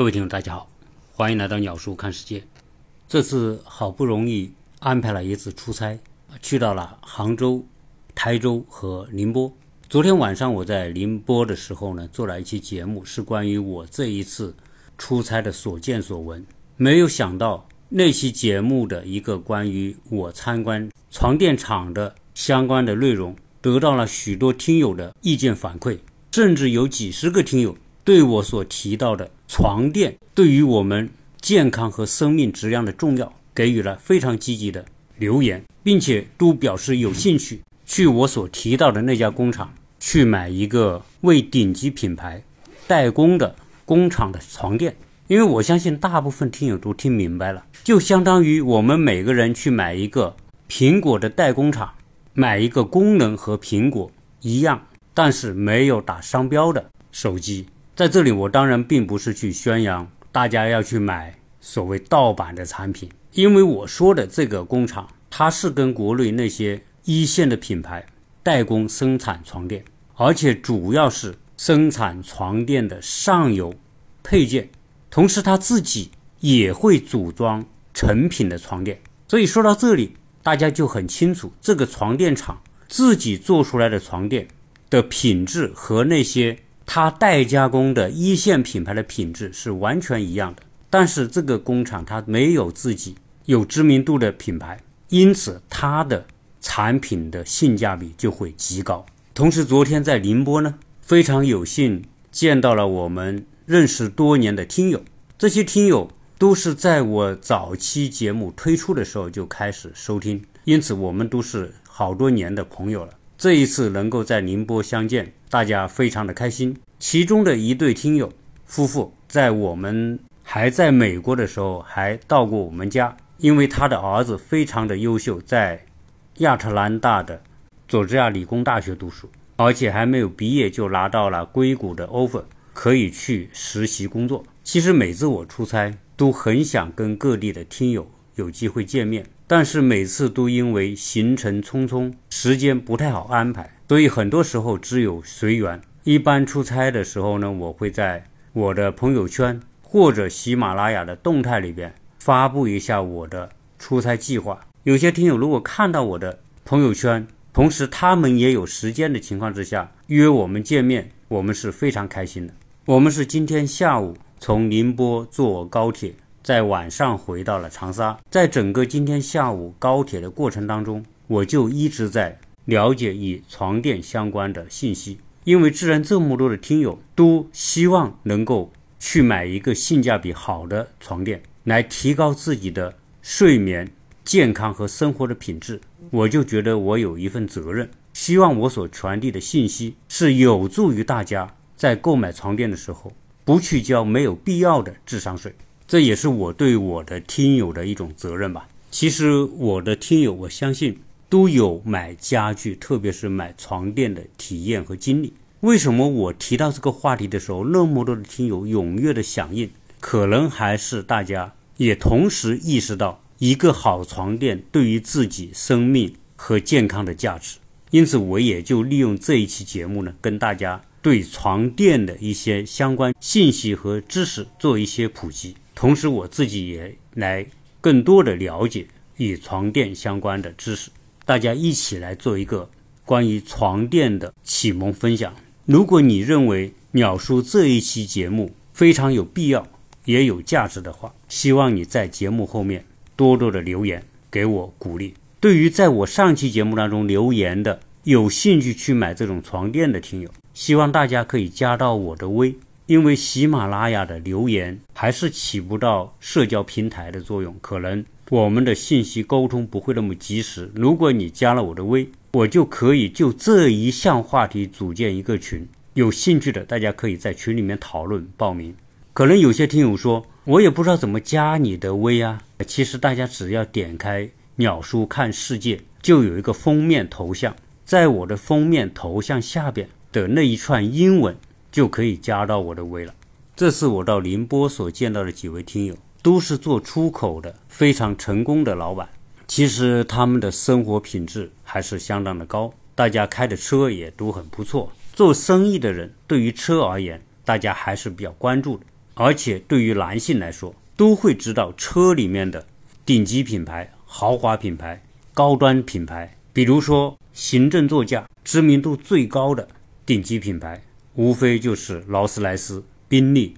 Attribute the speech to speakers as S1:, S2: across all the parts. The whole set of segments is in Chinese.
S1: 各位听众，大家好，欢迎来到鸟叔看世界。这次好不容易安排了一次出差，去到了杭州、台州和宁波。昨天晚上我在宁波的时候呢，做了一期节目，是关于我这一次出差的所见所闻。没有想到那期节目的一个关于我参观床垫厂的相关的内容，得到了许多听友的意见反馈，甚至有几十个听友对我所提到的床垫对于我们健康和生命质量的重要给予了非常积极的留言，并且都表示有兴趣去我所提到的那家工厂。去买一个为顶级品牌代工的工厂的床垫，因为我相信大部分听友都听明白了，就相当于我们每个人去买一个苹果的代工厂，买一个功能和苹果一样，但是没有打商标的手机。在这里，我当然并不是去宣扬大家要去买所谓盗版的产品，因为我说的这个工厂，它是跟国内那些一线的品牌。代工生产床垫，而且主要是生产床垫的上游配件，同时他自己也会组装成品的床垫。所以说到这里，大家就很清楚，这个床垫厂自己做出来的床垫的品质和那些它代加工的一线品牌的品质是完全一样的。但是这个工厂它没有自己有知名度的品牌，因此它的。产品的性价比就会极高。同时，昨天在宁波呢，非常有幸见到了我们认识多年的听友。这些听友都是在我早期节目推出的时候就开始收听，因此我们都是好多年的朋友了。这一次能够在宁波相见，大家非常的开心。其中的一对听友夫妇，在我们还在美国的时候，还到过我们家，因为他的儿子非常的优秀，在。亚特兰大的佐治亚理工大学读书，而且还没有毕业就拿到了硅谷的 offer，可以去实习工作。其实每次我出差都很想跟各地的听友有机会见面，但是每次都因为行程匆匆，时间不太好安排，所以很多时候只有随缘。一般出差的时候呢，我会在我的朋友圈或者喜马拉雅的动态里边发布一下我的出差计划。有些听友如果看到我的朋友圈，同时他们也有时间的情况之下约我们见面，我们是非常开心的。我们是今天下午从宁波坐高铁，在晚上回到了长沙。在整个今天下午高铁的过程当中，我就一直在了解与床垫相关的信息，因为自然这么多的听友都希望能够去买一个性价比好的床垫，来提高自己的睡眠。健康和生活的品质，我就觉得我有一份责任，希望我所传递的信息是有助于大家在购买床垫的时候不去交没有必要的智商税，这也是我对我的听友的一种责任吧。其实我的听友，我相信都有买家具，特别是买床垫的体验和经历。为什么我提到这个话题的时候，那么多的听友踊跃的响应？可能还是大家也同时意识到。一个好床垫对于自己生命和健康的价值，因此我也就利用这一期节目呢，跟大家对床垫的一些相关信息和知识做一些普及，同时我自己也来更多的了解与床垫相关的知识，大家一起来做一个关于床垫的启蒙分享。如果你认为鸟叔这一期节目非常有必要也有价值的话，希望你在节目后面。多多的留言给我鼓励。对于在我上期节目当中留言的有兴趣去买这种床垫的听友，希望大家可以加到我的微，因为喜马拉雅的留言还是起不到社交平台的作用，可能我们的信息沟通不会那么及时。如果你加了我的微，我就可以就这一项话题组建一个群，有兴趣的大家可以在群里面讨论报名。可能有些听友说，我也不知道怎么加你的微啊。其实大家只要点开“鸟叔看世界”，就有一个封面头像，在我的封面头像下边的那一串英文就可以加到我的微了。这是我到宁波所见到的几位听友，都是做出口的非常成功的老板。其实他们的生活品质还是相当的高，大家开的车也都很不错。做生意的人对于车而言，大家还是比较关注的。而且对于男性来说，都会知道车里面的顶级品牌、豪华品牌、高端品牌，比如说行政座驾知名度最高的顶级品牌，无非就是劳斯莱斯、宾利、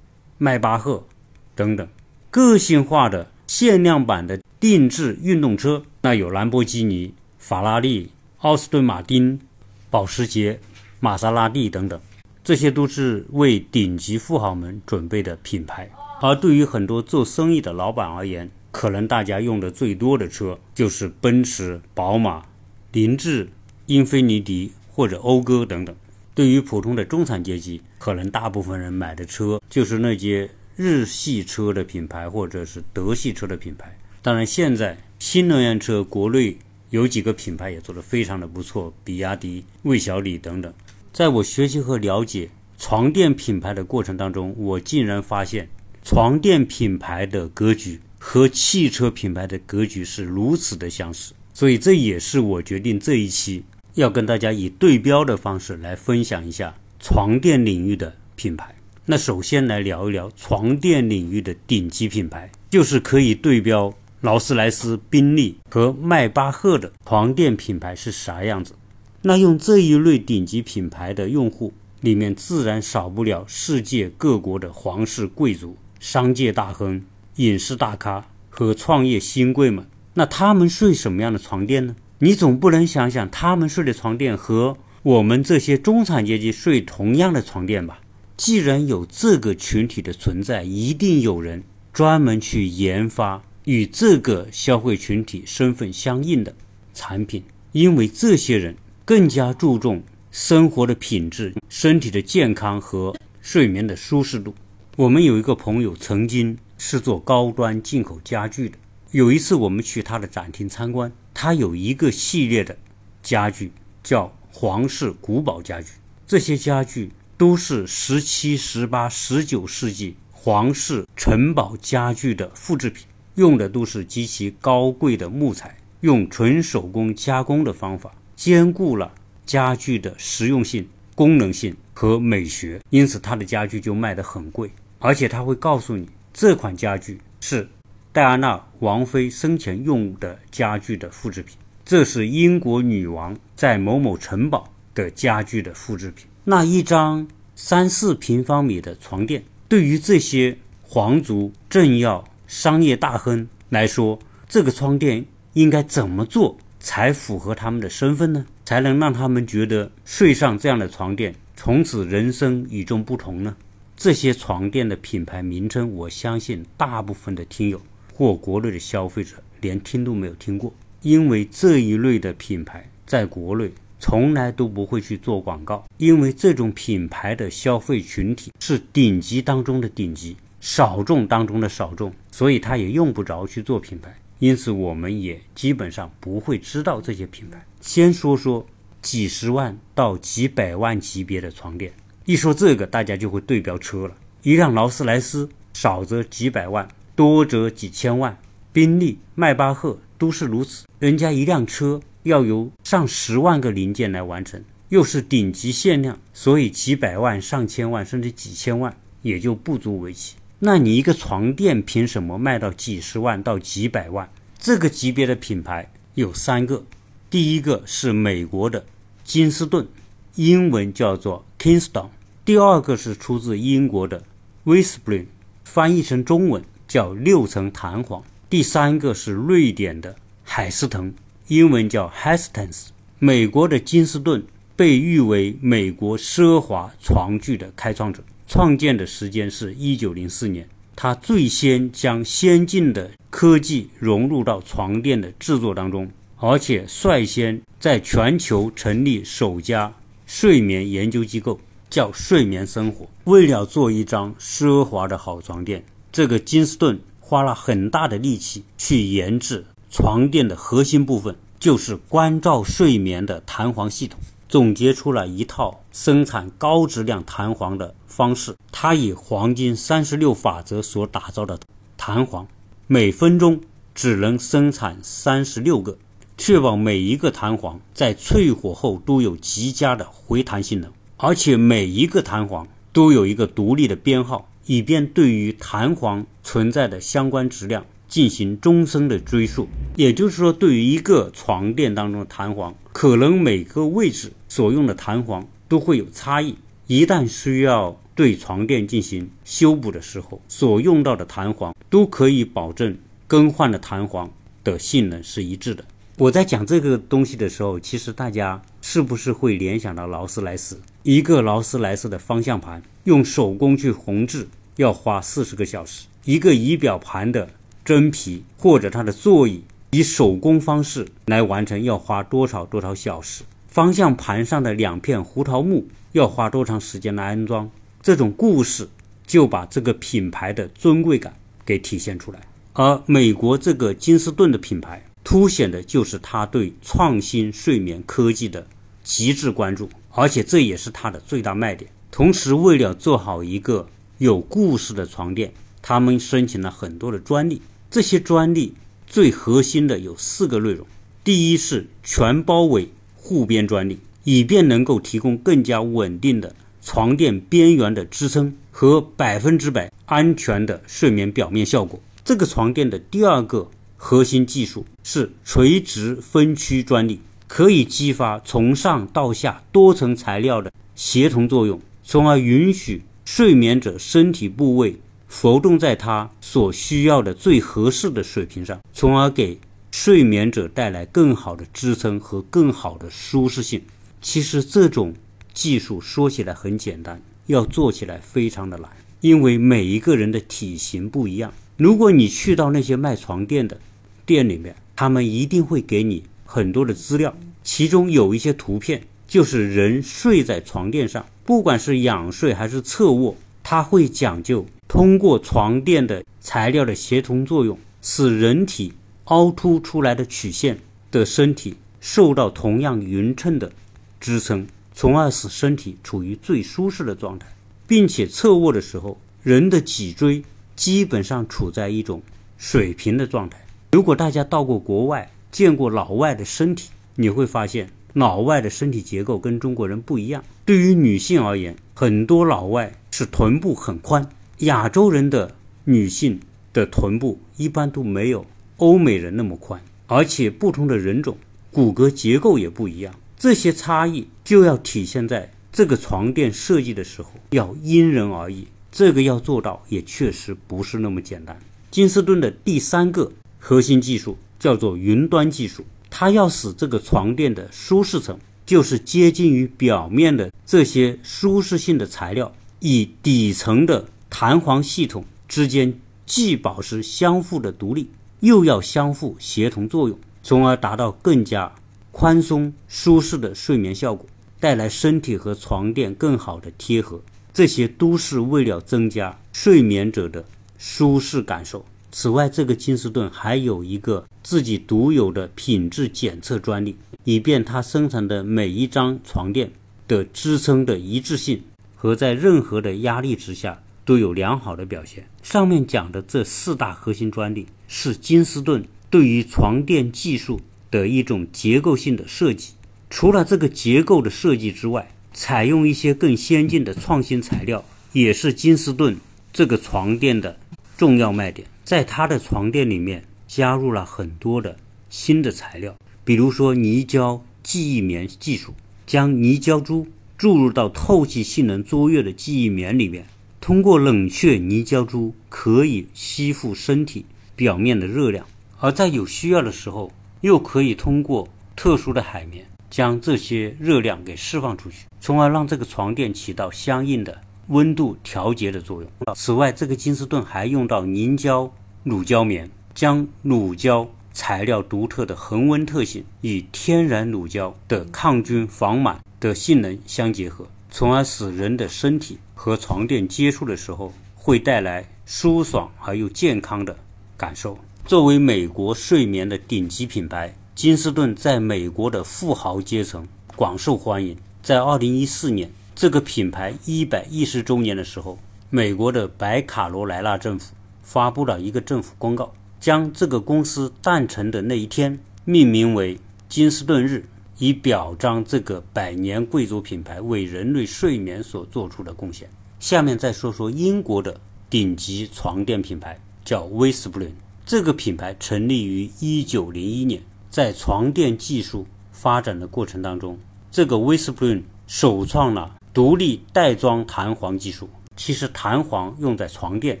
S1: 迈巴赫等等。个性化的限量版的定制运动车，那有兰博基尼、法拉利、奥斯顿马丁、保时捷、玛莎拉蒂等等。这些都是为顶级富豪们准备的品牌，而对于很多做生意的老板而言，可能大家用的最多的车就是奔驰、宝马、凌志、英菲尼迪或者讴歌等等。对于普通的中产阶级，可能大部分人买的车就是那些日系车的品牌或者是德系车的品牌。当然，现在新能源车国内有几个品牌也做得非常的不错，比亚迪、魏小李等等。在我学习和了解床垫品牌的过程当中，我竟然发现床垫品牌的格局和汽车品牌的格局是如此的相似，所以这也是我决定这一期要跟大家以对标的方式来分享一下床垫领域的品牌。那首先来聊一聊床垫领域的顶级品牌，就是可以对标劳斯莱斯、宾利和迈巴赫的床垫品牌是啥样子。那用这一类顶级品牌的用户里面，自然少不了世界各国的皇室贵族、商界大亨、影视大咖和创业新贵们。那他们睡什么样的床垫呢？你总不能想想他们睡的床垫和我们这些中产阶级睡同样的床垫吧？既然有这个群体的存在，一定有人专门去研发与这个消费群体身份相应的产品，因为这些人。更加注重生活的品质、身体的健康和睡眠的舒适度。我们有一个朋友曾经是做高端进口家具的。有一次我们去他的展厅参观，他有一个系列的家具叫皇室古堡家具。这些家具都是十七、十八、十九世纪皇室城堡家具的复制品，用的都是极其高贵的木材，用纯手工加工的方法。兼顾了家具的实用性、功能性和美学，因此它的家具就卖得很贵。而且他会告诉你，这款家具是戴安娜王妃生前用的家具的复制品，这是英国女王在某某城堡的家具的复制品。那一张三四平方米的床垫，对于这些皇族、政要、商业大亨来说，这个床垫应该怎么做？才符合他们的身份呢？才能让他们觉得睡上这样的床垫，从此人生与众不同呢？这些床垫的品牌名称，我相信大部分的听友或国内的消费者连听都没有听过，因为这一类的品牌在国内从来都不会去做广告，因为这种品牌的消费群体是顶级当中的顶级，少众当中的少众，所以他也用不着去做品牌。因此，我们也基本上不会知道这些品牌。先说说几十万到几百万级别的床垫。一说这个，大家就会对标车了。一辆劳斯莱斯少则几百万，多则几千万。宾利、迈巴赫都是如此。人家一辆车要由上十万个零件来完成，又是顶级限量，所以几百万、上千万甚至几千万也就不足为奇。那你一个床垫凭什么卖到几十万到几百万？这个级别的品牌有三个，第一个是美国的金斯顿，英文叫做 Kingston；第二个是出自英国的 Whispering，翻译成中文叫六层弹簧；第三个是瑞典的海斯腾，英文叫 Hastens。美国的金斯顿被誉为美国奢华床具的开创者。创建的时间是一九零四年，他最先将先进的科技融入到床垫的制作当中，而且率先在全球成立首家睡眠研究机构，叫睡眠生活。为了做一张奢华的好床垫，这个金斯顿花了很大的力气去研制床垫的核心部分，就是关照睡眠的弹簧系统。总结出了一套生产高质量弹簧的方式。它以黄金三十六法则所打造的弹簧，每分钟只能生产三十六个，确保每一个弹簧在淬火后都有极佳的回弹性能，而且每一个弹簧都有一个独立的编号，以便对于弹簧存在的相关质量进行终身的追溯。也就是说，对于一个床垫当中的弹簧，可能每个位置所用的弹簧都会有差异。一旦需要对床垫进行修补的时候，所用到的弹簧都可以保证更换的弹簧的性能是一致的。我在讲这个东西的时候，其实大家是不是会联想到劳斯莱斯？一个劳斯莱斯的方向盘用手工去缝制要花四十个小时，一个仪表盘的真皮或者它的座椅以手工方式来完成要花多少多少小时？方向盘上的两片胡桃木要花多长时间来安装？这种故事就把这个品牌的尊贵感给体现出来。而美国这个金斯顿的品牌。凸显的就是他对创新睡眠科技的极致关注，而且这也是他的最大卖点。同时，为了做好一个有故事的床垫，他们申请了很多的专利。这些专利最核心的有四个内容：第一是全包围护边专利，以便能够提供更加稳定的床垫边缘的支撑和百分之百安全的睡眠表面效果。这个床垫的第二个。核心技术是垂直分区专利，可以激发从上到下多层材料的协同作用，从而允许睡眠者身体部位浮动在他所需要的最合适的水平上，从而给睡眠者带来更好的支撑和更好的舒适性。其实这种技术说起来很简单，要做起来非常的难，因为每一个人的体型不一样。如果你去到那些卖床垫的，店里面，他们一定会给你很多的资料，其中有一些图片，就是人睡在床垫上，不管是仰睡还是侧卧，它会讲究通过床垫的材料的协同作用，使人体凹凸出来的曲线的身体受到同样匀称的支撑，从而使身体处于最舒适的状态，并且侧卧的时候，人的脊椎基本上处在一种水平的状态。如果大家到过国外，见过老外的身体，你会发现老外的身体结构跟中国人不一样。对于女性而言，很多老外是臀部很宽，亚洲人的女性的臀部一般都没有欧美人那么宽，而且不同的人种骨骼结构也不一样，这些差异就要体现在这个床垫设计的时候，要因人而异。这个要做到也确实不是那么简单。金斯顿的第三个。核心技术叫做云端技术，它要使这个床垫的舒适层，就是接近于表面的这些舒适性的材料，以底层的弹簧系统之间既保持相互的独立，又要相互协同作用，从而达到更加宽松舒适的睡眠效果，带来身体和床垫更好的贴合。这些都是为了增加睡眠者的舒适感受。此外，这个金斯顿还有一个自己独有的品质检测专利，以便它生产的每一张床垫的支撑的一致性和在任何的压力之下都有良好的表现。上面讲的这四大核心专利是金斯顿对于床垫技术的一种结构性的设计。除了这个结构的设计之外，采用一些更先进的创新材料也是金斯顿这个床垫的重要卖点。在它的床垫里面加入了很多的新的材料，比如说泥胶记忆棉技术，将泥胶珠注入到透气性能卓越的记忆棉里面，通过冷却泥胶珠可以吸附身体表面的热量，而在有需要的时候，又可以通过特殊的海绵将这些热量给释放出去，从而让这个床垫起到相应的。温度调节的作用。此外，这个金斯顿还用到凝胶乳胶棉，将乳胶材料独特的恒温特性与天然乳胶的抗菌防螨的性能相结合，从而使人的身体和床垫接触的时候会带来舒爽而又健康的感受。作为美国睡眠的顶级品牌，金斯顿在美国的富豪阶层广受欢迎。在二零一四年。这个品牌一百一十周年的时候，美国的北卡罗来纳政府发布了一个政府公告，将这个公司诞辰的那一天命名为金斯顿日，以表彰这个百年贵族品牌为人类睡眠所做出的贡献。下面再说说英国的顶级床垫品牌，叫威斯布伦。这个品牌成立于一九零一年，在床垫技术发展的过程当中，这个威斯布伦首创了独立袋装弹簧技术。其实弹簧用在床垫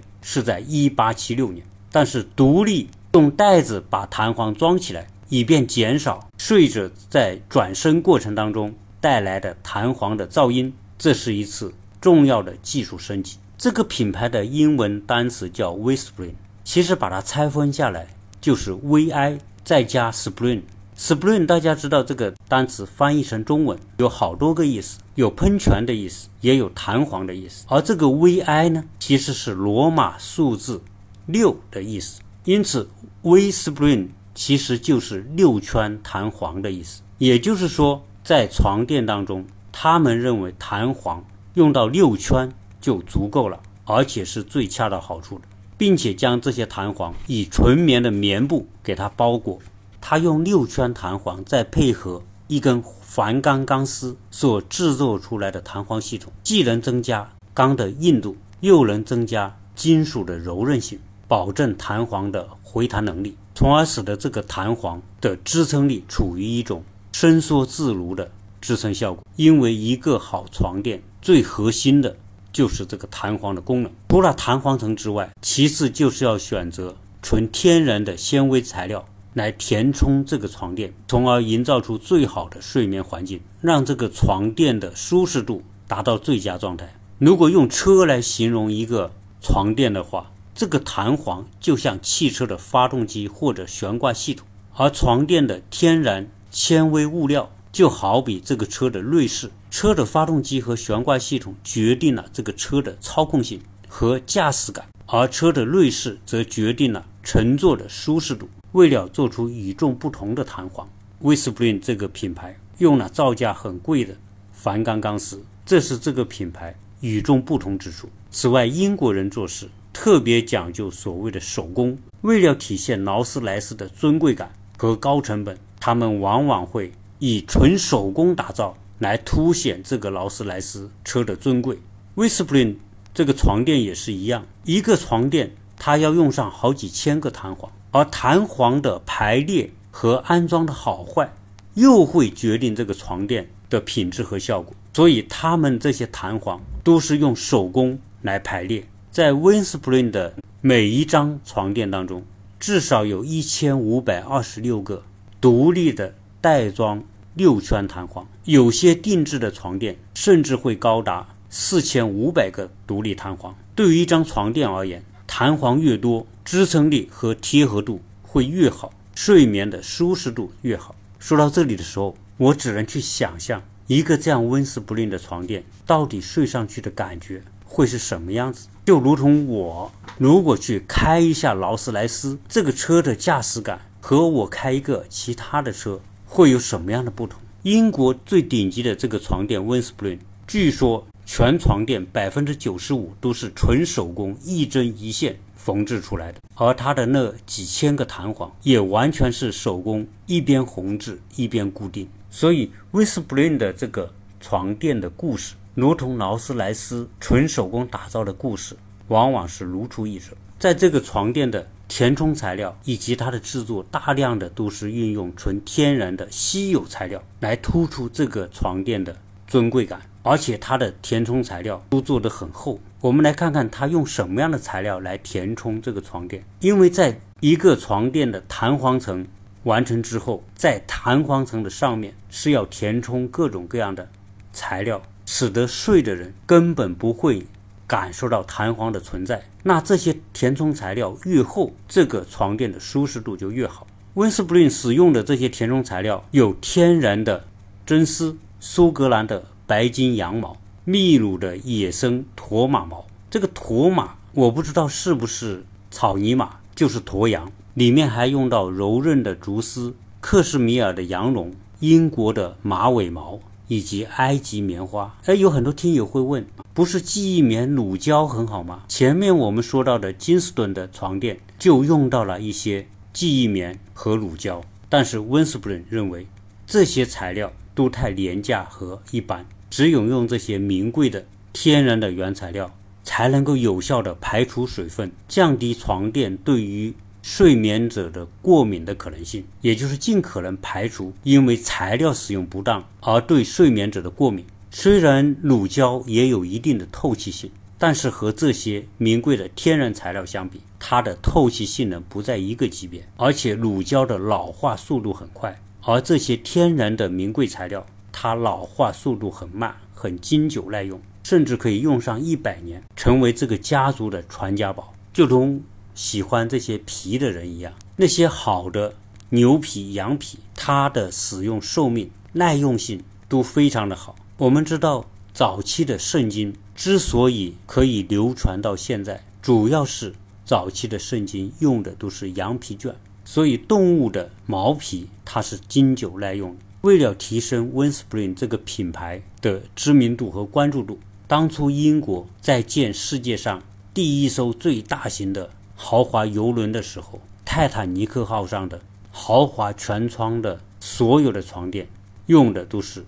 S1: 是在一八七六年，但是独立用袋子把弹簧装起来，以便减少睡者在转身过程当中带来的弹簧的噪音，这是一次重要的技术升级。这个品牌的英文单词叫 Whispering。其实把它拆分下来就是 Vi 再加 Spring。Spring 大家知道这个单词翻译成中文有好多个意思，有喷泉的意思，也有弹簧的意思。而这个 Vi 呢，其实是罗马数字六的意思，因此 V Spring 其实就是六圈弹簧的意思。也就是说，在床垫当中，他们认为弹簧用到六圈就足够了，而且是最恰到好处的。并且将这些弹簧以纯棉的棉布给它包裹，它用六圈弹簧再配合一根环钢钢丝所制作出来的弹簧系统，既能增加钢的硬度，又能增加金属的柔韧性，保证弹簧的回弹能力，从而使得这个弹簧的支撑力处于一种伸缩自如的支撑效果。因为一个好床垫最核心的。就是这个弹簧的功能。除了弹簧层之外，其次就是要选择纯天然的纤维材料来填充这个床垫，从而营造出最好的睡眠环境，让这个床垫的舒适度达到最佳状态。如果用车来形容一个床垫的话，这个弹簧就像汽车的发动机或者悬挂系统，而床垫的天然纤维物料。就好比这个车的内饰，车的发动机和悬挂系统决定了这个车的操控性和驾驶感，而车的内饰则决定了乘坐的舒适度。为了做出与众不同的弹簧，威斯布伦这个品牌用了造价很贵的梵钢钢丝，这是这个品牌与众不同之处。此外，英国人做事特别讲究所谓的手工，为了体现劳斯莱斯的尊贵感和高成本，他们往往会。以纯手工打造来凸显这个劳斯莱斯车的尊贵。Whispering 这个床垫也是一样，一个床垫它要用上好几千个弹簧，而弹簧的排列和安装的好坏，又会决定这个床垫的品质和效果。所以他们这些弹簧都是用手工来排列。在威斯布伦的每一张床垫当中，至少有一千五百二十六个独立的。袋装六圈弹簧，有些定制的床垫甚至会高达四千五百个独立弹簧。对于一张床垫而言，弹簧越多，支撑力和贴合度会越好，睡眠的舒适度越好。说到这里的时候，我只能去想象一个这样温丝不吝的床垫，到底睡上去的感觉会是什么样子？就如同我如果去开一下劳斯莱斯这个车的驾驶感，和我开一个其他的车。会有什么样的不同？英国最顶级的这个床垫 Winspring，，据说全床垫百分之九十五都是纯手工一针一线缝制出来的，而它的那几千个弹簧也完全是手工一边缝制一边固定。所以温斯布伦的这个床垫的故事，如同劳斯莱斯纯手工打造的故事，往往是如出一辙。在这个床垫的。填充材料以及它的制作，大量的都是运用纯天然的稀有材料来突出这个床垫的尊贵感，而且它的填充材料都做得很厚。我们来看看它用什么样的材料来填充这个床垫。因为在一个床垫的弹簧层完成之后，在弹簧层的上面是要填充各种各样的材料，使得睡的人根本不会。感受到弹簧的存在，那这些填充材料越厚，这个床垫的舒适度就越好。温斯布林使用的这些填充材料有天然的真丝、苏格兰的白金羊毛、秘鲁的野生驼马毛。这个驼马我不知道是不是草泥马，就是驼羊。里面还用到柔韧的竹丝、克什米尔的羊绒、英国的马尾毛。以及埃及棉花，哎，有很多听友会问，不是记忆棉乳胶很好吗？前面我们说到的金斯顿的床垫就用到了一些记忆棉和乳胶，但是温斯布伦认为这些材料都太廉价和一般，只有用这些名贵的天然的原材料才能够有效的排除水分，降低床垫对于睡眠者的过敏的可能性，也就是尽可能排除因为材料使用不当而对睡眠者的过敏。虽然乳胶也有一定的透气性，但是和这些名贵的天然材料相比，它的透气性能不在一个级别，而且乳胶的老化速度很快，而这些天然的名贵材料，它老化速度很慢，很经久耐用。甚至可以用上一百年，成为这个家族的传家宝，就同喜欢这些皮的人一样。那些好的牛皮、羊皮，它的使用寿命、耐用性都非常的好。我们知道，早期的圣经之所以可以流传到现在，主要是早期的圣经用的都是羊皮卷，所以动物的毛皮它是经久耐用。为了提升 Winspring 这个品牌的知名度和关注度。当初英国在建世界上第一艘最大型的豪华游轮的时候，泰坦尼克号上的豪华全窗的所有的床垫用的都是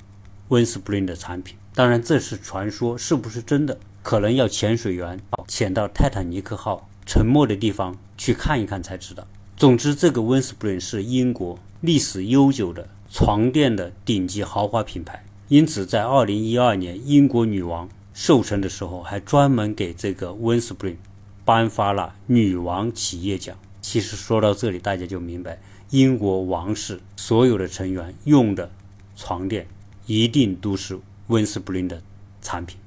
S1: 温斯布林的产品。当然这是传说，是不是真的？可能要潜水员潜到泰坦尼克号沉没的地方去看一看才知道。总之，这个温斯布林是英国历史悠久的床垫的顶级豪华品牌。因此，在2012年，英国女王。授权的时候，还专门给这个 Winspring 颁发了女王企业奖。其实说到这里，大家就明白，英国王室所有的成员用的床垫一定都是 Winspring 的产品。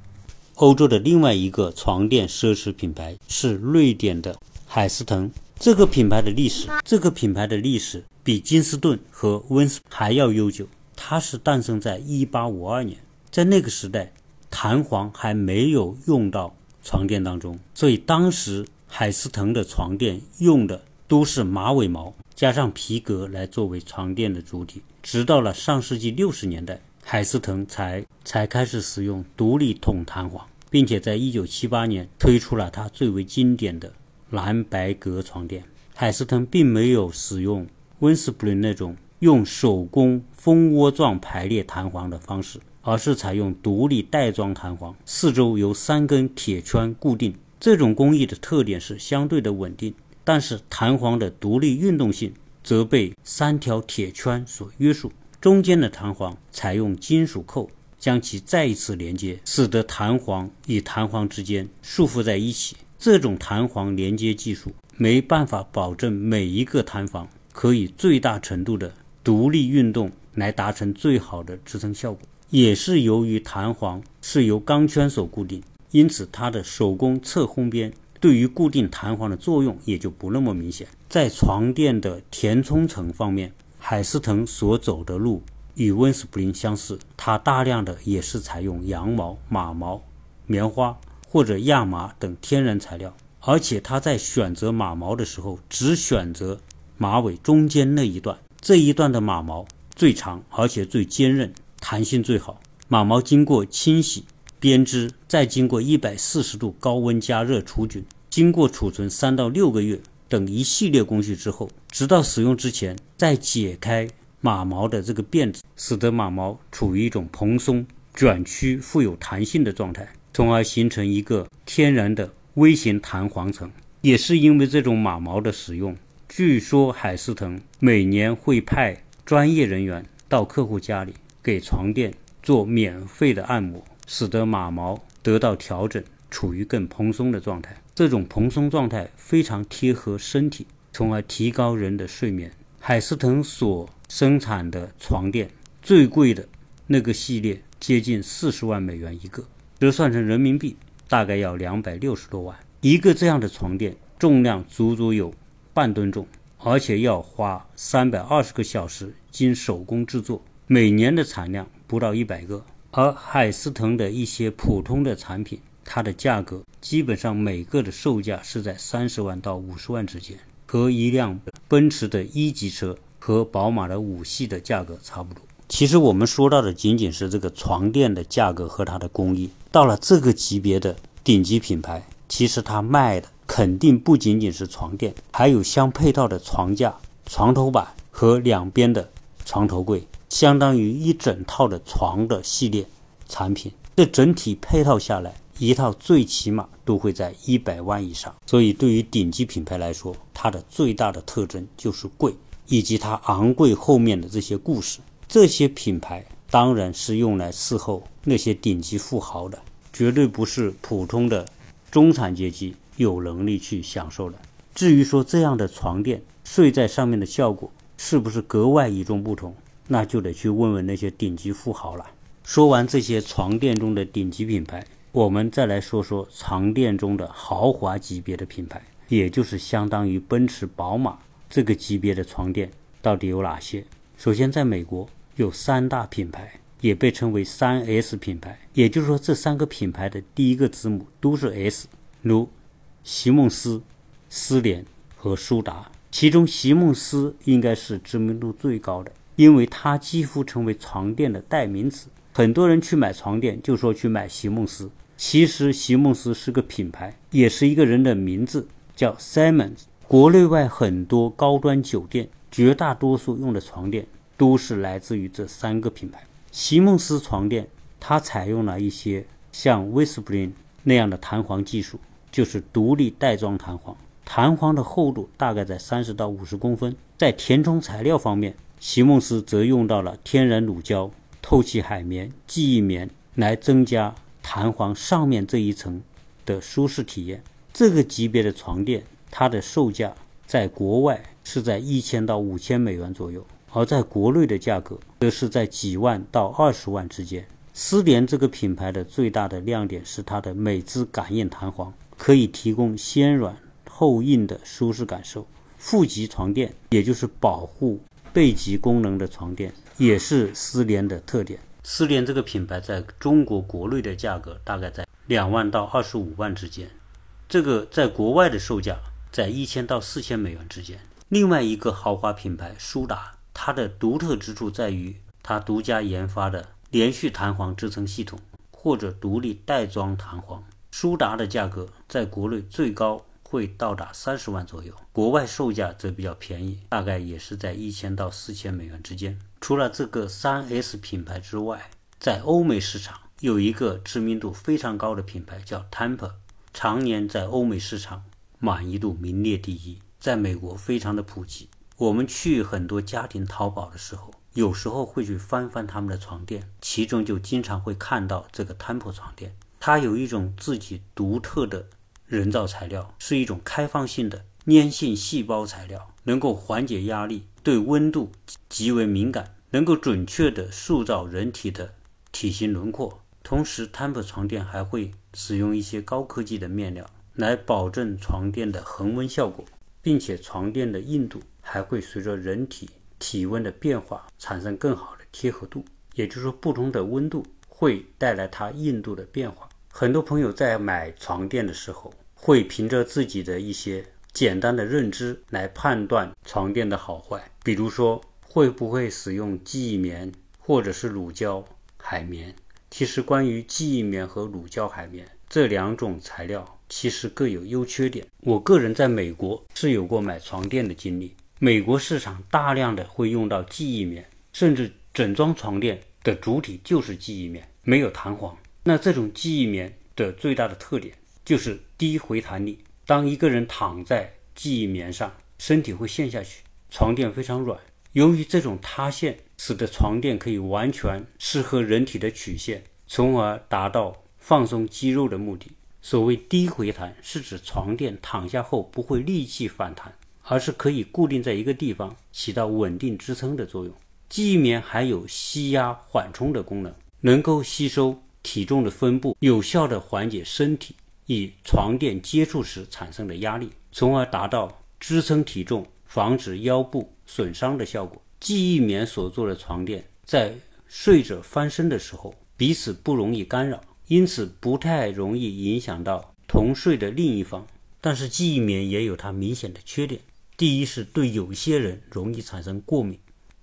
S1: 欧洲的另外一个床垫奢侈品牌是瑞典的海斯腾。这个品牌的历史，这个品牌的历史比金斯顿和温斯还要悠久。它是诞生在1852年，在那个时代。弹簧还没有用到床垫当中，所以当时海思腾的床垫用的都是马尾毛加上皮革来作为床垫的主体。直到了上世纪六十年代，海思腾才才开始使用独立筒弹簧，并且在一九七八年推出了它最为经典的蓝白格床垫。海思腾并没有使用温斯布伦那种用手工蜂窝状排列弹簧的方式。而是采用独立袋装弹簧，四周由三根铁圈固定。这种工艺的特点是相对的稳定，但是弹簧的独立运动性则被三条铁圈所约束。中间的弹簧采用金属扣将其再一次连接，使得弹簧与弹簧之间束缚在一起。这种弹簧连接技术没办法保证每一个弹簧可以最大程度的独立运动来达成最好的支撑效果。也是由于弹簧是由钢圈所固定，因此它的手工侧烘边对于固定弹簧的作用也就不那么明显。在床垫的填充层方面，海思腾所走的路与温斯普林相似，它大量的也是采用羊毛、马毛、棉花或者亚麻等天然材料，而且它在选择马毛的时候只选择马尾中间那一段，这一段的马毛最长，而且最坚韧。弹性最好，马毛经过清洗、编织，再经过一百四十度高温加热除菌，经过储存三到六个月等一系列工序之后，直到使用之前再解开马毛的这个辫子，使得马毛处于一种蓬松、卷曲、富有弹性的状态，从而形成一个天然的微型弹簧层。也是因为这种马毛的使用，据说海思腾每年会派专业人员到客户家里。给床垫做免费的按摩，使得马毛得到调整，处于更蓬松的状态。这种蓬松状态非常贴合身体，从而提高人的睡眠。海思腾所生产的床垫最贵的那个系列接近四十万美元一个，折算成人民币大概要两百六十多万一个。这样的床垫重量足足有半吨重，而且要花三百二十个小时经手工制作。每年的产量不到一百个，而海思腾的一些普通的产品，它的价格基本上每个的售价是在三十万到五十万之间，和一辆奔驰的一级车和宝马的五系的价格差不多。其实我们说到的仅仅是这个床垫的价格和它的工艺，到了这个级别的顶级品牌，其实它卖的肯定不仅仅是床垫，还有相配套的床架、床头板和两边的床头柜。相当于一整套的床的系列产品，这整体配套下来，一套最起码都会在一百万以上。所以对于顶级品牌来说，它的最大的特征就是贵，以及它昂贵后面的这些故事。这些品牌当然是用来伺候那些顶级富豪的，绝对不是普通的中产阶级有能力去享受的。至于说这样的床垫睡在上面的效果是不是格外与众不同，那就得去问问那些顶级富豪了。说完这些床垫中的顶级品牌，我们再来说说床垫中的豪华级别的品牌，也就是相当于奔驰、宝马这个级别的床垫到底有哪些？首先，在美国有三大品牌，也被称为三 S 品牌，也就是说这三个品牌的第一个字母都是 S，如席梦思、思联和舒达。其中，席梦思应该是知名度最高的，因为它几乎成为床垫的代名词。很多人去买床垫就说去买席梦思，其实席梦思是个品牌，也是一个人的名字，叫 Simons。国内外很多高端酒店，绝大多数用的床垫都是来自于这三个品牌。席梦思床垫，它采用了一些像 Whispering 那样的弹簧技术，就是独立袋装弹簧，弹簧的厚度大概在三十到五十公分。在填充材料方面，席梦思则用到了天然乳胶。透气海绵、记忆棉来增加弹簧上面这一层的舒适体验。这个级别的床垫，它的售价在国外是在一千到五千美元左右，而在国内的价格则是在几万到二十万之间。思联这个品牌的最大的亮点是它的美姿感应弹簧，可以提供先软后硬的舒适感受。负极床垫，也就是保护背脊功能的床垫。也是思联的特点。思联这个品牌在中国国内的价格大概在两万到二十五万之间，这个在国外的售价在一千到四千美元之间。另外一个豪华品牌舒达，它的独特之处在于它独家研发的连续弹簧支撑系统或者独立袋装弹簧。舒达的价格在国内最高。会到达三十万左右，国外售价则比较便宜，大概也是在一千到四千美元之间。除了这个三 S 品牌之外，在欧美市场有一个知名度非常高的品牌叫 Temper，常年在欧美市场满意度名列第一，在美国非常的普及。我们去很多家庭淘宝的时候，有时候会去翻翻他们的床垫，其中就经常会看到这个 Temper 床垫，它有一种自己独特的。人造材料是一种开放性的粘性细胞材料，能够缓解压力，对温度极为敏感，能够准确地塑造人体的体型轮廓。同时，Temp 床垫还会使用一些高科技的面料来保证床垫的恒温效果，并且床垫的硬度还会随着人体体温的变化产生更好的贴合度。也就是说，不同的温度会带来它硬度的变化。很多朋友在买床垫的时候，会凭着自己的一些简单的认知来判断床垫的好坏，比如说会不会使用记忆棉或者是乳胶海绵。其实关于记忆棉和乳胶海绵这两种材料，其实各有优缺点。我个人在美国是有过买床垫的经历，美国市场大量的会用到记忆棉，甚至整装床垫的主体就是记忆棉，没有弹簧。那这种记忆棉的最大的特点。就是低回弹力。当一个人躺在记忆棉上，身体会陷下去，床垫非常软。由于这种塌陷，使得床垫可以完全适合人体的曲线，从而达到放松肌肉的目的。所谓低回弹，是指床垫躺下后不会立即反弹，而是可以固定在一个地方，起到稳定支撑的作用。记忆棉还有吸压缓冲的功能，能够吸收体重的分布，有效地缓解身体。与床垫接触时产生的压力，从而达到支撑体重、防止腰部损伤的效果。记忆棉所做的床垫在睡者翻身的时候彼此不容易干扰，因此不太容易影响到同睡的另一方。但是记忆棉也有它明显的缺点：第一是对有些人容易产生过敏；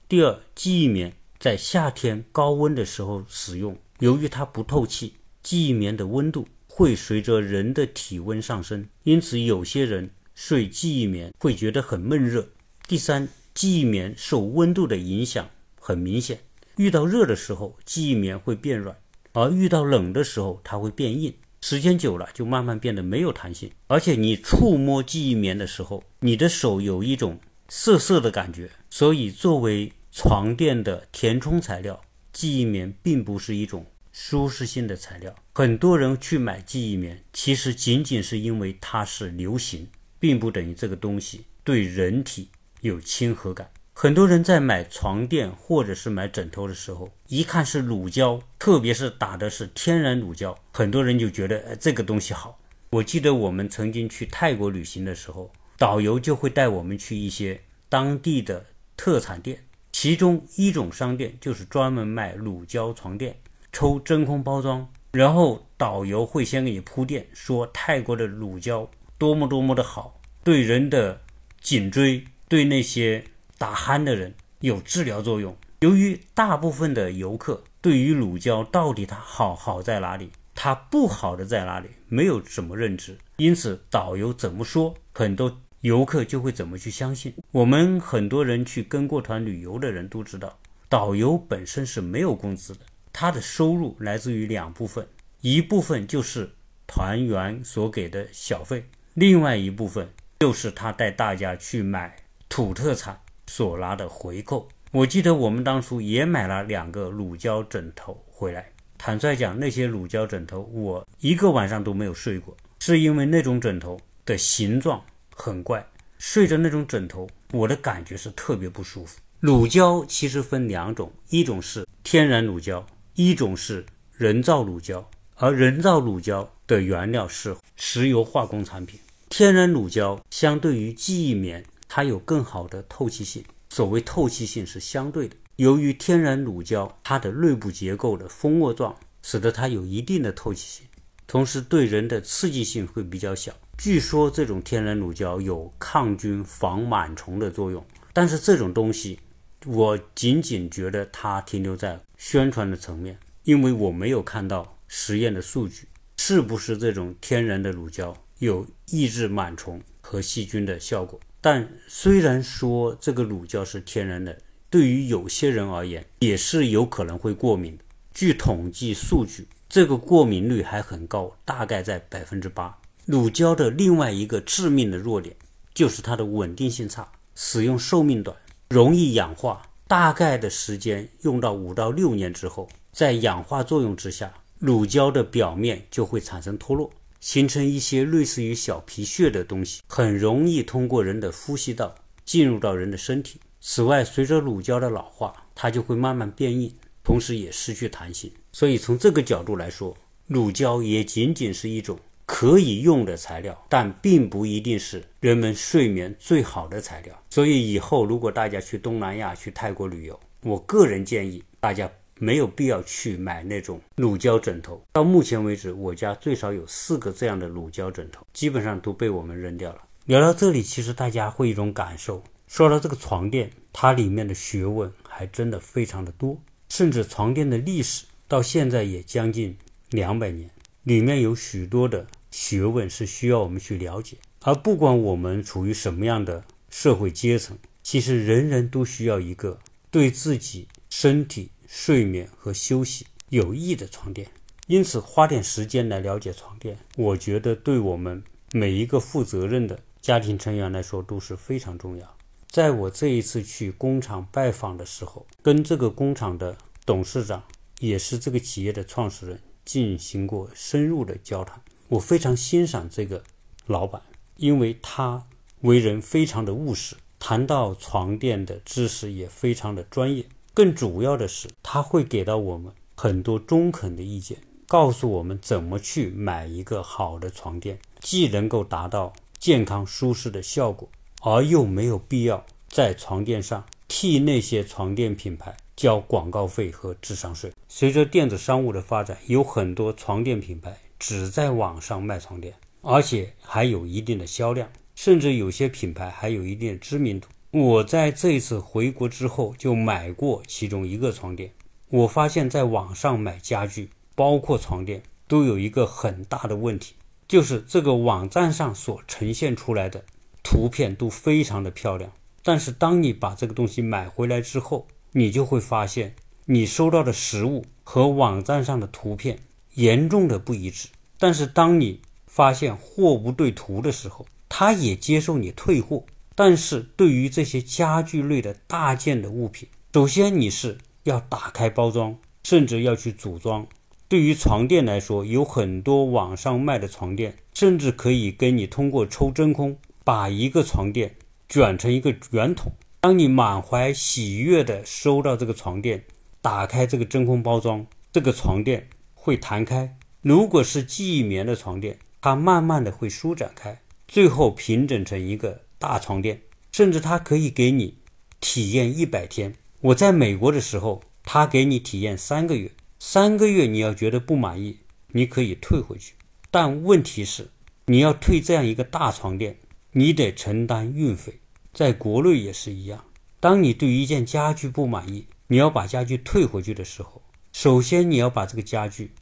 S1: 第二，记忆棉在夏天高温的时候使用，由于它不透气，记忆棉的温度。会随着人的体温上升，因此有些人睡记忆棉会觉得很闷热。第三，记忆棉受温度的影响很明显，遇到热的时候记忆棉会变软，而遇到冷的时候它会变硬。时间久了就慢慢变得没有弹性。而且你触摸记忆棉的时候，你的手有一种涩涩的感觉。所以，作为床垫的填充材料，记忆棉并不是一种舒适性的材料。很多人去买记忆棉，其实仅仅是因为它是流行，并不等于这个东西对人体有亲和感。很多人在买床垫或者是买枕头的时候，一看是乳胶，特别是打的是天然乳胶，很多人就觉得呃这个东西好。我记得我们曾经去泰国旅行的时候，导游就会带我们去一些当地的特产店，其中一种商店就是专门卖乳胶床垫，抽真空包装，然后导游会先给你铺垫，说泰国的乳胶多么多么的好，对人的颈椎，对那些。打鼾的人有治疗作用。由于大部分的游客对于乳胶到底它好好在哪里，它不好的在哪里，没有什么认知，因此导游怎么说，很多游客就会怎么去相信。我们很多人去跟过团旅游的人都知道，导游本身是没有工资的，他的收入来自于两部分，一部分就是团员所给的小费，另外一部分就是他带大家去买土特产。所拿的回扣，我记得我们当初也买了两个乳胶枕头回来。坦率讲，那些乳胶枕头我一个晚上都没有睡过，是因为那种枕头的形状很怪，睡着那种枕头，我的感觉是特别不舒服。乳胶其实分两种，一种是天然乳胶，一种是人造乳胶。而人造乳胶的原料是石油化工产品，天然乳胶相对于记忆棉。它有更好的透气性。所谓透气性是相对的，由于天然乳胶它的内部结构的蜂窝状，使得它有一定的透气性，同时对人的刺激性会比较小。据说这种天然乳胶有抗菌、防螨虫的作用，但是这种东西我仅仅觉得它停留在宣传的层面，因为我没有看到实验的数据，是不是这种天然的乳胶有抑制螨虫和细菌的效果。但虽然说这个乳胶是天然的，对于有些人而言也是有可能会过敏的。据统计数据，这个过敏率还很高，大概在百分之八。乳胶的另外一个致命的弱点就是它的稳定性差，使用寿命短，容易氧化。大概的时间用到五到六年之后，在氧化作用之下，乳胶的表面就会产生脱落。形成一些类似于小皮屑的东西，很容易通过人的呼吸道进入到人的身体。此外，随着乳胶的老化，它就会慢慢变硬，同时也失去弹性。所以从这个角度来说，乳胶也仅仅是一种可以用的材料，但并不一定是人们睡眠最好的材料。所以以后如果大家去东南亚、去泰国旅游，我个人建议大家。没有必要去买那种乳胶枕头。到目前为止，我家最少有四个这样的乳胶枕头，基本上都被我们扔掉了。聊到这里，其实大家会一种感受：说到这个床垫，它里面的学问还真的非常的多，甚至床垫的历史到现在也将近两百年，里面有许多的学问是需要我们去了解。而不管我们处于什么样的社会阶层，其实人人都需要一个对自己身体。睡眠和休息有益的床垫，因此花点时间来了解床垫，我觉得对我们每一个负责任的家庭成员来说都是非常重要。在我这一次去工厂拜访的时候，跟这个工厂的董事长，也是这个企业的创始人进行过深入的交谈。我非常欣赏这个老板，因为他为人非常的务实，谈到床垫的知识也非常的专业。更主要的是，他会给到我们很多中肯的意见，告诉我们怎么去买一个好的床垫，既能够达到健康舒适的效果，而又没有必要在床垫上替那些床垫品牌交广告费和智商税。随着电子商务的发展，有很多床垫品牌只在网上卖床垫，而且还有一定的销量，甚至有些品牌还有一定的知名度。我在这一次回国之后就买过其中一个床垫，我发现在网上买家具，包括床垫，都有一个很大的问题，就是这个网站上所呈现出来的图片都非常的漂亮，但是当你把这个东西买回来之后，你就会发现你收到的实物和网站上的图片严重的不一致。但是当你发现货不对图的时候，他也接受你退货。但是对于这些家具类的大件的物品，首先你是要打开包装，甚至要去组装。对于床垫来说，有很多网上卖的床垫，甚至可以给你通过抽真空，把一个床垫卷成一个圆筒。当你满怀喜悦地收到这个床垫，打开这个真空包装，这个床垫会弹开。如果是记忆棉的床垫，它慢慢的会舒展开，最后平整成一个大床垫。甚至它可以给你体验一百天。我在美国的时候，他给你体验三个月。三个月你要觉得不满意，你可以退回去。但问题是，你要退这样一个大床垫，你得承担运费。在国内也是一样。当你对一件家具不满意，你要把家具退回去的时候，首先你要把这个家具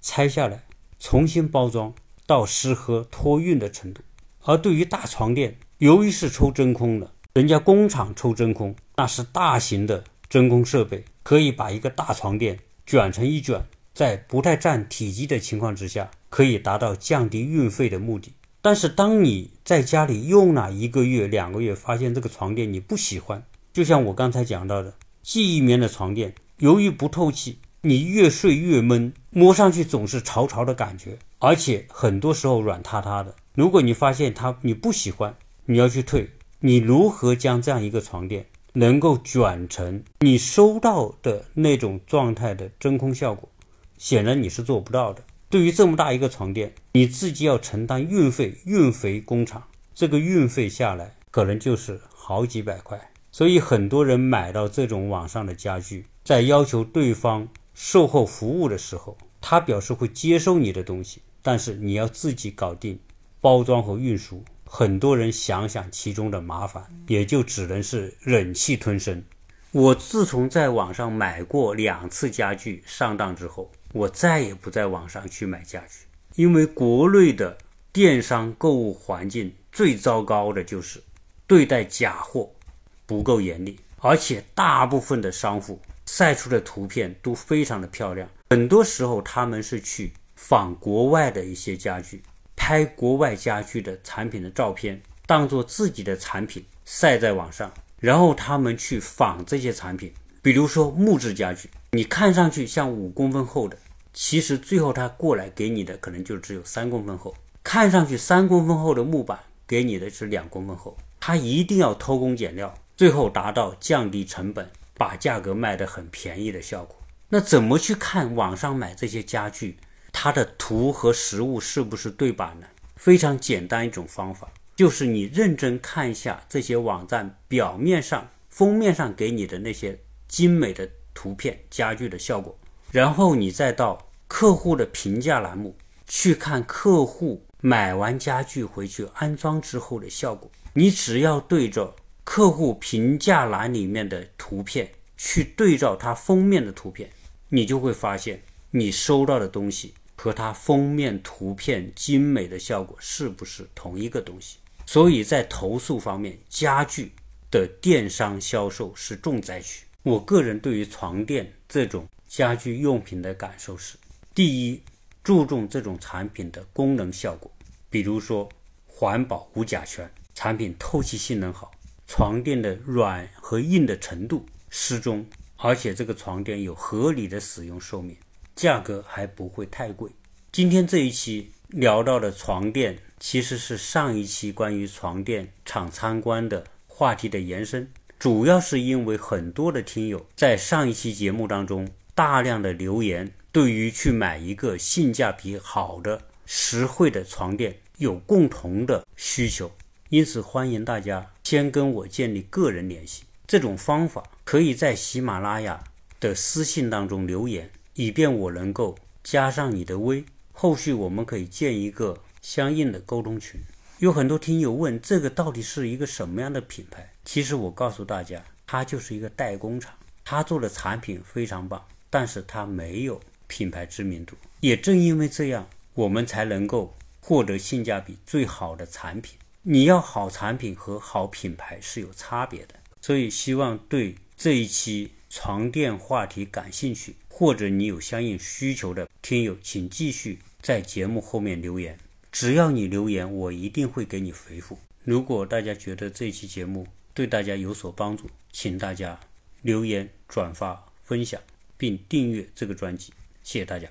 S1: 拆下来，重新包装到适合托运的程度。而对于大床垫，由于是抽真空的，人家工厂抽真空，那是大型的真空设备，可以把一个大床垫卷成一卷，在不太占体积的情况之下，可以达到降低运费的目的。但是当你在家里用了一个月、两个月，发现这个床垫你不喜欢，就像我刚才讲到的，记忆棉的床垫，由于不透气，你越睡越闷，摸上去总是潮潮的感觉，而且很多时候软塌塌的。如果你发现它你不喜欢，你要去退，你如何将这样一个床垫能够卷成你收到的那种状态的真空效果？显然你是做不到的。对于这么大一个床垫，你自己要承担运费，运回工厂，这个运费下来可能就是好几百块。所以很多人买到这种网上的家具，在要求对方售后服务的时候，他表示会接收你的东西，但是你要自己搞定包装和运输。很多人想想其中的麻烦，也就只能是忍气吞声。我自从在网上买过两次家具上当之后，我再也不在网上去买家具，因为国内的电商购物环境最糟糕的就是对待假货不够严厉，而且大部分的商户晒出的图片都非常的漂亮，很多时候他们是去仿国外的一些家具，拍国外家具的产品的照片，当做自己的产品晒在网上，然后他们去仿这些产品，比如说木质家具。你看上去像五公分厚的，其实最后他过来给你的可能就只有三公分厚。看上去三公分厚的木板，给你的是两公分厚。他一定要偷工减料，最后达到降低成本，把价格卖得很便宜的效果。那怎么去看网上买这些家具，它的图和实物是不是对版呢？非常简单一种方法，就是你认真看一下这些网站表面上、封面上给你的那些精美的。图片家具的效果，然后你再到客户的评价栏目去看客户买完家具回去安装之后的效果。你只要对着客户评价栏里面的图片去对照它封面的图片，你就会发现你收到的东西和它封面图片精美的效果是不是同一个东西。所以在投诉方面，家具的电商销售是重灾区。我个人对于床垫这种家居用品的感受是：第一，注重这种产品的功能效果，比如说环保无甲醛，产品透气性能好，床垫的软和硬的程度适中，而且这个床垫有合理的使用寿命，价格还不会太贵。今天这一期聊到的床垫，其实是上一期关于床垫厂参观的话题的延伸。主要是因为很多的听友在上一期节目当中大量的留言，对于去买一个性价比好的、实惠的床垫有共同的需求，因此欢迎大家先跟我建立个人联系。这种方法可以在喜马拉雅的私信当中留言，以便我能够加上你的微，后续我们可以建一个相应的沟通群。有很多听友问，这个到底是一个什么样的品牌？其实我告诉大家，它就是一个代工厂，它做的产品非常棒，但是它没有品牌知名度。也正因为这样，我们才能够获得性价比最好的产品。你要好产品和好品牌是有差别的，所以希望对这一期床垫话题感兴趣，或者你有相应需求的听友，请继续在节目后面留言。只要你留言，我一定会给你回复。如果大家觉得这期节目对大家有所帮助，请大家留言、转发、分享，并订阅这个专辑。谢谢大家。